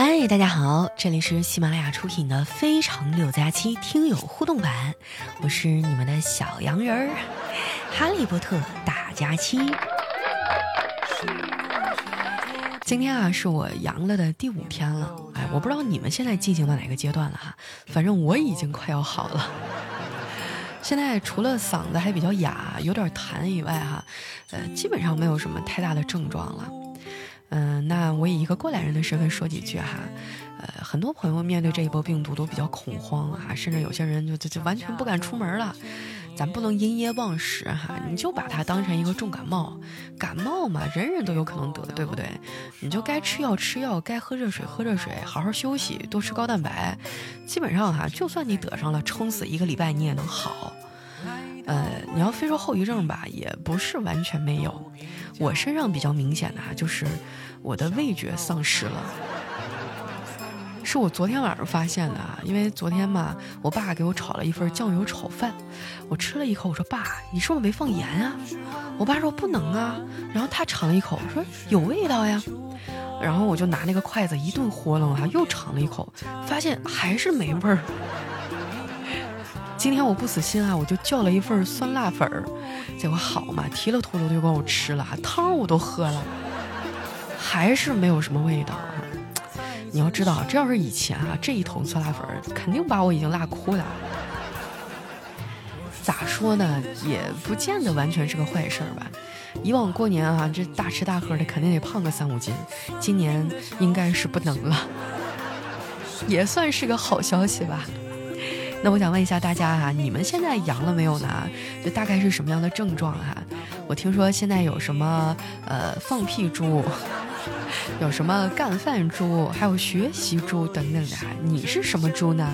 嗨，大家好，这里是喜马拉雅出品的《非常六加七》听友互动版，我是你们的小羊人儿，哈利波特大假期。今天啊，是我阳了的第五天了，哎，我不知道你们现在进行到哪个阶段了哈，反正我已经快要好了。现在除了嗓子还比较哑，有点痰以外哈，呃，基本上没有什么太大的症状了。一个过来人的身份说几句哈，呃，很多朋友面对这一波病毒都比较恐慌啊，甚至有些人就就就完全不敢出门了。咱不能因噎忘食哈，你就把它当成一个重感冒，感冒嘛，人人都有可能得，对不对？你就该吃药吃药，该喝热水喝热水，好好休息，多吃高蛋白。基本上哈，就算你得上了，撑死一个礼拜你也能好。呃，你要非说后遗症吧，也不是完全没有。我身上比较明显的啊，就是我的味觉丧失了。是我昨天晚上发现的啊，因为昨天嘛，我爸给我炒了一份酱油炒饭，我吃了一口，我说爸，你是不是没放盐啊？我爸说不能啊，然后他尝了一口，说有味道呀，然后我就拿那个筷子一顿豁楞啊，又尝了一口，发现还是没味儿。今天我不死心啊，我就叫了一份酸辣粉儿，结果好嘛，提了秃噜就给我吃了，汤我都喝了，还是没有什么味道啊。你要知道，这要是以前啊，这一桶酸辣粉肯定把我已经辣哭了。咋说呢，也不见得完全是个坏事儿吧。以往过年啊，这大吃大喝的，肯定得胖个三五斤。今年应该是不能了，也算是个好消息吧。那我想问一下大家哈，你们现在阳了没有呢？就大概是什么样的症状哈？我听说现在有什么呃放屁猪。有什么干饭猪，还有学习猪等等的，你是什么猪呢？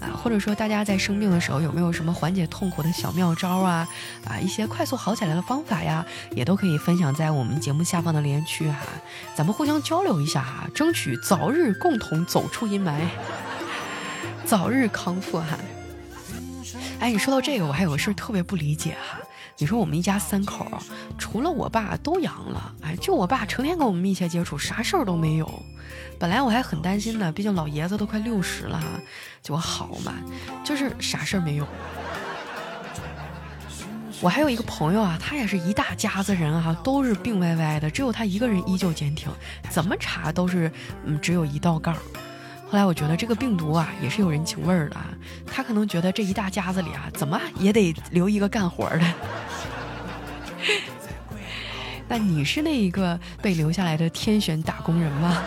啊，或者说大家在生病的时候有没有什么缓解痛苦的小妙招啊？啊，一些快速好起来的方法呀，也都可以分享在我们节目下方的留言区哈，咱们互相交流一下哈，争取早日共同走出阴霾，早日康复哈。哎，你说到这个，我还有个事儿特别不理解哈。你说我们一家三口，除了我爸都阳了，哎，就我爸成天跟我们密切接触，啥事儿都没有。本来我还很担心呢，毕竟老爷子都快六十了，结果好嘛，就是啥事儿没有。我还有一个朋友啊，他也是一大家子人啊，都是病歪歪的，只有他一个人依旧坚挺，怎么查都是嗯，只有一道杠。后来我觉得这个病毒啊，也是有人情味儿的。他可能觉得这一大家子里啊，怎么也得留一个干活的。那你是那一个被留下来的天选打工人吗？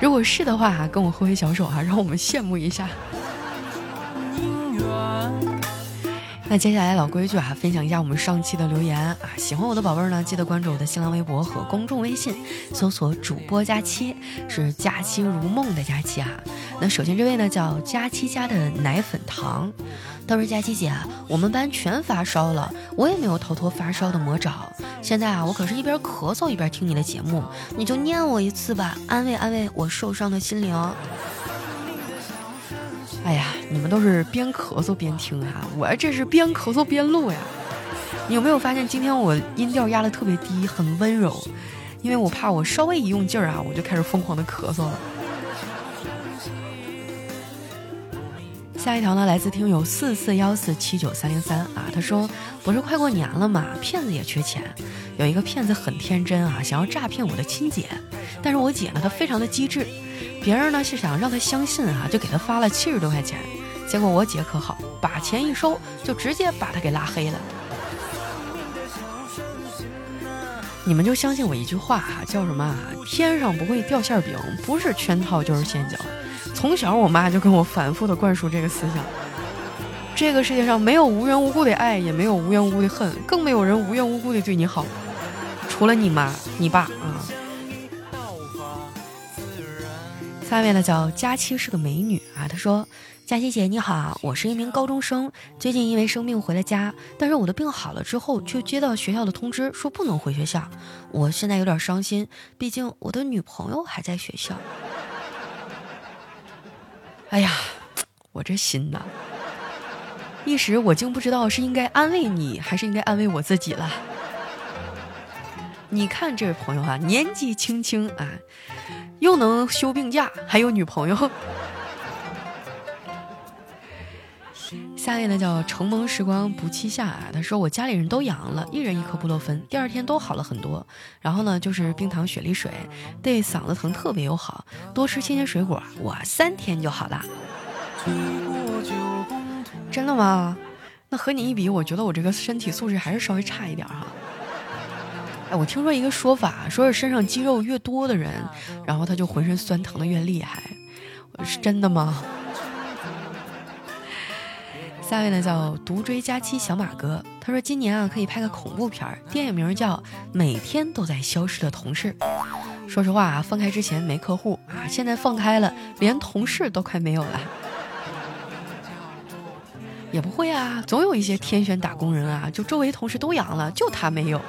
如果是的话，跟我挥挥小手哈，让我们羡慕一下。那接下来老规矩啊，分享一下我们上期的留言啊。喜欢我的宝贝儿呢，记得关注我的新浪微博和公众微信，搜索主播佳期，是佳期如梦的佳期啊。那首先这位呢叫佳期家的奶粉糖，他说佳期姐，我们班全发烧了，我也没有逃脱发烧的魔爪。现在啊，我可是一边咳嗽一边听你的节目，你就念我一次吧，安慰安慰我受伤的心灵。哎呀，你们都是边咳嗽边听哈，我这是边咳嗽边录呀。你有没有发现今天我音调压的特别低，很温柔？因为我怕我稍微一用劲儿啊，我就开始疯狂的咳嗽了。下一条呢，来自听友四四幺四七九三零三啊，他说不是快过年了嘛，骗子也缺钱，有一个骗子很天真啊，想要诈骗我的亲姐，但是我姐呢，她非常的机智。别人呢是想让他相信啊，就给他发了七十多块钱，结果我姐可好，把钱一收，就直接把他给拉黑了。你们就相信我一句话哈，叫什么？天上不会掉馅饼，不是圈套就是陷阱。从小我妈就跟我反复的灌输这个思想。这个世界上没有无缘无故的爱，也没有无缘无故的恨，更没有人无缘无故的对你好，除了你妈、你爸啊。下面呢叫佳期是个美女啊，她说：“佳期姐你好啊，我是一名高中生，最近因为生病回了家，但是我的病好了之后，却接到学校的通知说不能回学校，我现在有点伤心，毕竟我的女朋友还在学校。哎呀，我这心呐，一时我竟不知道是应该安慰你，还是应该安慰我自己了。你看这位朋友啊，年纪轻轻啊。”又能休病假，还有女朋友。下一位呢叫承蒙时光不欺夏啊，他说我家里人都阳了，一人一颗布洛芬，第二天都好了很多。然后呢就是冰糖雪梨水，对嗓子疼特别友好，多吃新鲜水果，我三天就好了。真的吗？那和你一比，我觉得我这个身体素质还是稍微差一点哈。哎，我听说一个说法，说是身上肌肉越多的人，然后他就浑身酸疼的越厉害，是真的吗？下位呢叫独追佳期小马哥，他说今年啊可以拍个恐怖片儿，电影名叫《每天都在消失的同事》。说实话啊，放开之前没客户啊，现在放开了，连同事都快没有了。也不会啊，总有一些天选打工人啊，就周围同事都阳了，就他没有。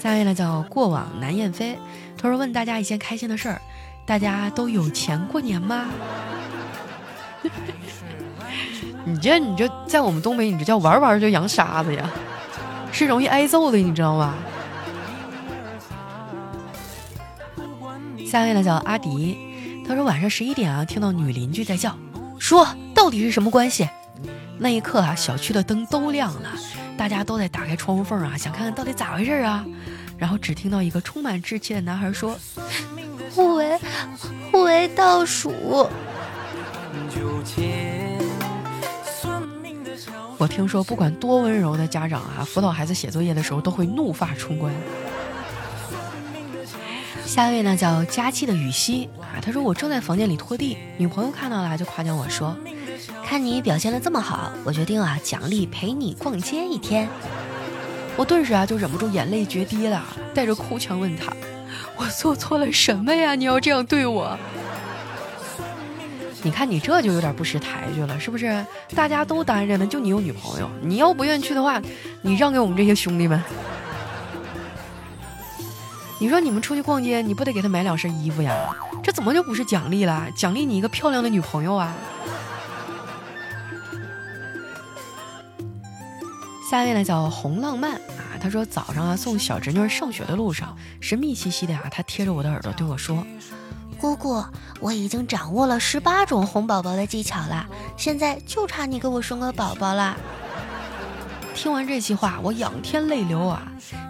下位呢叫过往南燕飞，他说问大家一件开心的事儿，大家都有钱过年吗？你这你这在我们东北，你这叫玩玩就扬沙子呀，是容易挨揍的，你知道吗？下位呢叫阿迪，他说晚上十一点啊，听到女邻居在叫，说到底是什么关系？那一刻啊，小区的灯都亮了，大家都在打开窗户缝啊，想看看到底咋回事啊。然后只听到一个充满稚气的男孩说：“互为互为倒数。”我听说，不管多温柔的家长啊，辅导孩子写作业的时候都会怒发冲冠。下一位呢叫佳期的雨熙啊，他说我正在房间里拖地，女朋友看到了就夸奖我说：“看你表现的这么好，我决定啊奖励陪你逛街一天。”我顿时啊就忍不住眼泪决堤了，带着哭腔问他：“我做错了什么呀？你要这样对我？”你看你这就有点不识抬举了，是不是？大家都单着呢，就你有女朋友。你要不愿意去的话，你让给我们这些兄弟们。你说你们出去逛街，你不得给他买两身衣服呀？这怎么就不是奖励了？奖励你一个漂亮的女朋友啊！下一位呢叫红浪漫啊，他说早上啊送小侄女上学的路上，神秘兮兮的啊，他贴着我的耳朵对我说。姑姑，我已经掌握了十八种哄宝宝的技巧了，现在就差你给我生个宝宝啦。听完这句话，我仰天泪流啊！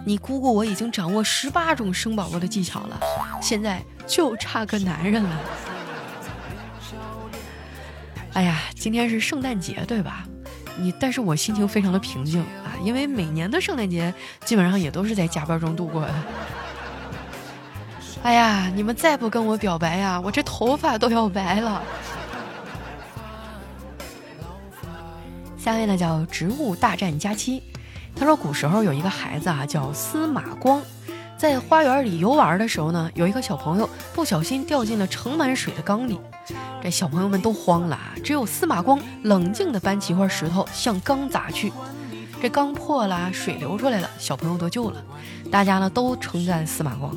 你姑姑我已经掌握十八种生宝宝的技巧了，现在就差个男人了。哎呀，今天是圣诞节对吧？你，但是我心情非常的平静啊，因为每年的圣诞节基本上也都是在加班中度过的。哎呀，你们再不跟我表白呀，我这头发都要白了。下位呢叫植物大战佳期，他说古时候有一个孩子啊叫司马光，在花园里游玩的时候呢，有一个小朋友不小心掉进了盛满水的缸里，这小朋友们都慌了啊，只有司马光冷静地搬起一块石头向缸砸去，这缸破了，水流出来了，小朋友得救了，大家呢都称赞司马光。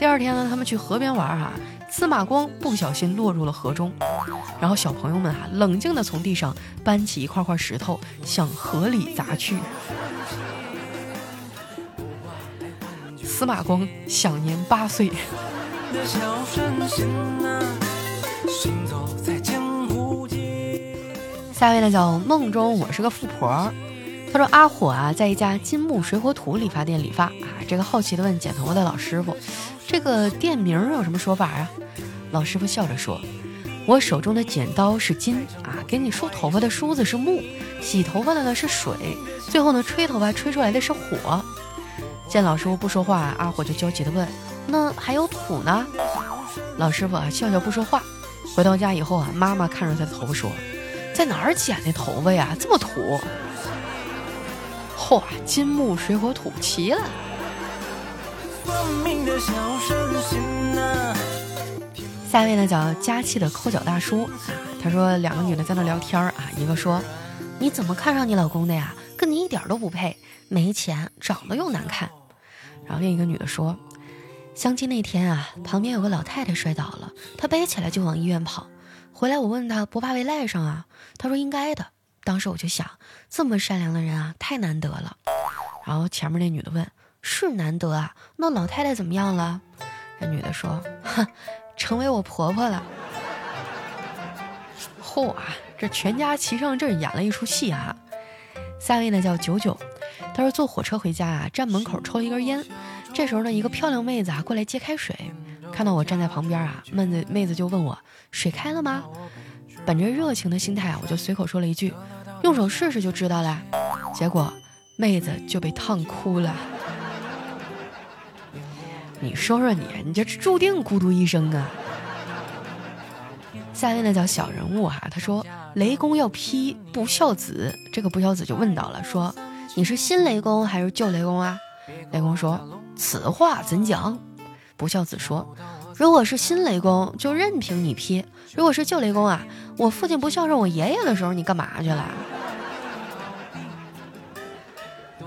第二天呢，他们去河边玩哈，司马光不小心落入了河中，然后小朋友们啊，冷静地从地上搬起一块块石头向河里砸去。司马光享年八岁。下一位呢叫梦中我是个富婆，他说阿火啊，在一家金木水火土理发店理发啊，这个好奇的问剪头发的老师傅。这个店名有什么说法啊？老师傅笑着说：“我手中的剪刀是金啊，给你梳头发的梳子是木，洗头发的呢是水，最后呢吹头发吹出来的是火。”见老师傅不说话，阿火就焦急地问：“那还有土呢？”老师傅啊笑笑不说话。回到家以后啊，妈妈看着他的头发说：“在哪儿剪的头发呀？这么土！”嚯，金木水火土齐了。下一位呢叫佳期的抠脚大叔啊，他说两个女的在那聊天啊，一个说你怎么看上你老公的呀？跟你一点都不配，没钱，长得又难看。然后另一个女的说，相亲那天啊，旁边有个老太太摔倒了，她背起来就往医院跑，回来我问她不怕被赖上啊？她说应该的。当时我就想，这么善良的人啊，太难得了。然后前面那女的问。是难得啊，那老太太怎么样了？这女的说：“哼，成为我婆婆了。”嚯啊！这全家齐上阵演了一出戏啊！下位呢叫九九，他说坐火车回家啊，站门口抽一根烟。这时候呢，一个漂亮妹子啊过来接开水，看到我站在旁边啊，妹子妹子就问我水开了吗？本着热情的心态啊，我就随口说了一句，用手试试就知道了。结果妹子就被烫哭了。你说说你，你这注定孤独一生啊！下面呢叫小人物哈，他说雷公要劈不孝子，这个不孝子就问到了，说你是新雷公还是旧雷公啊？雷公说此话怎讲？不孝子说，如果是新雷公，就任凭你劈；如果是旧雷公啊，我父亲不孝顺我爷爷的时候，你干嘛去了？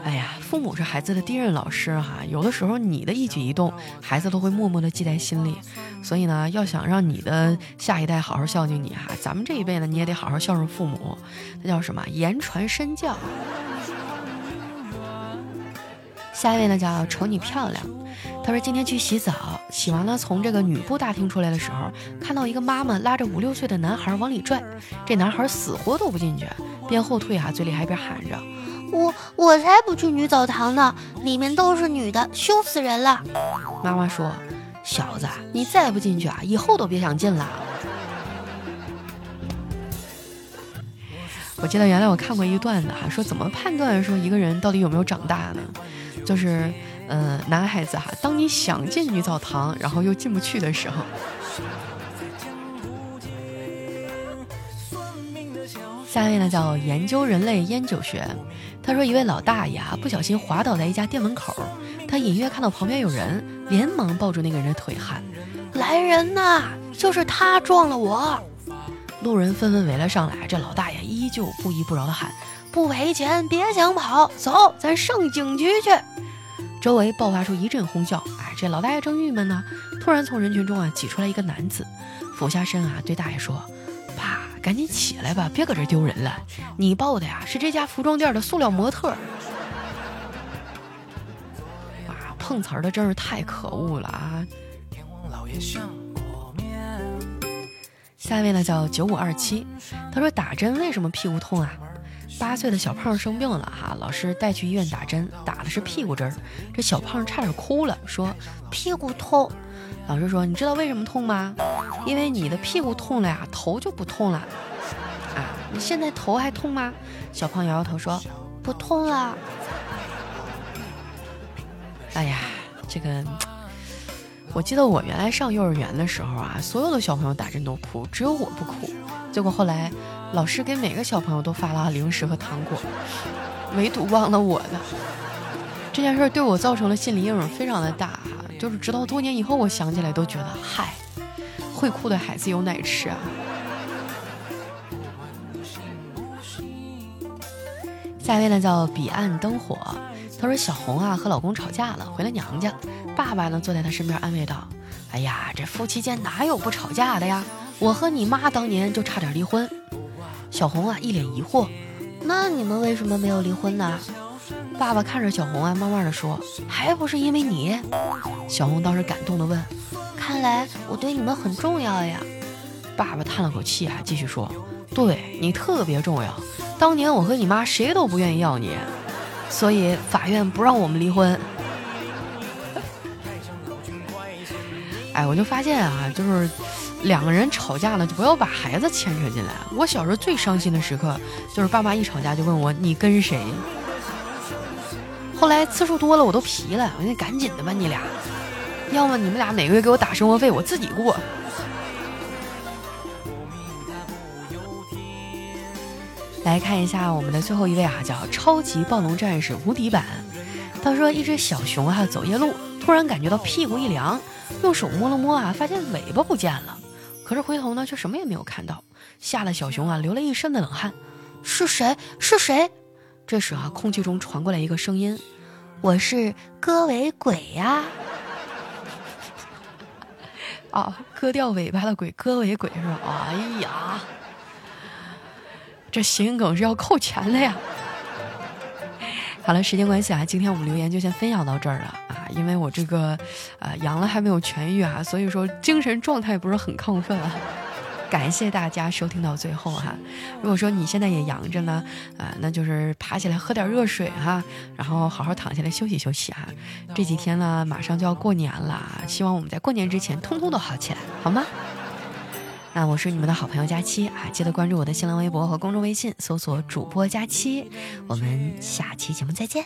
哎呀，父母是孩子的第一任老师哈，有的时候你的一举一动，孩子都会默默的记在心里。所以呢，要想让你的下一代好好孝敬你哈，咱们这一辈呢，你也得好好孝顺父母。那叫什么？言传身教。下一位呢，叫瞅你漂亮。他说今天去洗澡，洗完了从这个女部大厅出来的时候，看到一个妈妈拉着五六岁的男孩往里拽，这男孩死活都不进去，边后退啊，嘴里还边喊着。我我才不去女澡堂呢，里面都是女的，羞死人了。妈妈说：“小子，你再不进去啊，以后都别想进了。”我记得原来我看过一个段子哈，说怎么判断说一个人到底有没有长大呢？就是，呃，男孩子哈，当你想进女澡堂，然后又进不去的时候。下位呢叫研究人类烟酒学。他说一位老大爷啊不小心滑倒在一家店门口，他隐约看到旁边有人，连忙抱住那个人的腿喊：“来人呐，就是他撞了我！”路人纷纷围了上来，这老大爷依旧不依不饶的喊：“不赔钱别想跑，走，咱上警局去！”周围爆发出一阵哄笑。哎，这老大爷正郁闷呢，突然从人群中啊挤出来一个男子，俯下身啊对大爷说。爸赶紧起来吧，别搁这丢人了。你抱的呀是这家服装店的塑料模特。啊，碰瓷儿的真是太可恶了啊！下一位呢叫九五二七，他说打针为什么屁股痛啊？八岁的小胖生病了哈，老师带去医院打针，打的是屁股针儿，这小胖差点哭了，说屁股痛。老师说：“你知道为什么痛吗？因为你的屁股痛了呀，头就不痛了。啊，你现在头还痛吗？”小胖摇摇头说：“不痛了。”哎呀，这个，我记得我原来上幼儿园的时候啊，所有的小朋友打针都哭，只有我不哭。结果后来老师给每个小朋友都发了零食和糖果，唯独忘了我的。这件事对我造成了心理阴影非常的大。就是直到多年以后，我想起来都觉得，嗨，会哭的孩子有奶吃啊。下一位呢叫彼岸灯火，他说小红啊和老公吵架了，回了娘家，爸爸呢坐在他身边安慰道：“哎呀，这夫妻间哪有不吵架的呀？我和你妈当年就差点离婚。”小红啊一脸疑惑：“那你们为什么没有离婚呢？”爸爸看着小红啊，慢慢的说：“还不是因为你。”小红当时感动的问：“看来我对你们很重要呀？”爸爸叹了口气啊，继续说：“对你特别重要。当年我和你妈谁都不愿意要你，所以法院不让我们离婚。”哎，我就发现啊，就是两个人吵架了，就不要把孩子牵扯进来。我小时候最伤心的时刻，就是爸妈一吵架就问我：“你跟谁？”后来次数多了，我都皮了。我说赶紧的吧，你俩，要么你们俩每个月给我打生活费，我自己过。来看一下我们的最后一位啊，叫超级暴龙战士无敌版。他说，一只小熊啊走夜路，突然感觉到屁股一凉，用手摸了摸啊，发现尾巴不见了。可是回头呢，却什么也没有看到，吓得小熊啊流了一身的冷汗。是谁？是谁？这时啊，空气中传过来一个声音：“我是割尾鬼呀！”啊，割掉尾巴的鬼，割尾鬼是吧？哎呀，这心梗是要扣钱的呀！好了，时间关系啊，今天我们留言就先分享到这儿了啊。因为我这个呃阳了还没有痊愈啊，所以说精神状态不是很亢奋啊。感谢大家收听到最后哈。如果说你现在也阳着呢，啊，那就是爬起来喝点热水哈，然后好好躺下来休息休息哈。这几天呢，马上就要过年了，希望我们在过年之前通通都好起来，好吗？那我是你们的好朋友佳期啊，记得关注我的新浪微博和公众微信，搜索主播佳期。我们下期节目再见。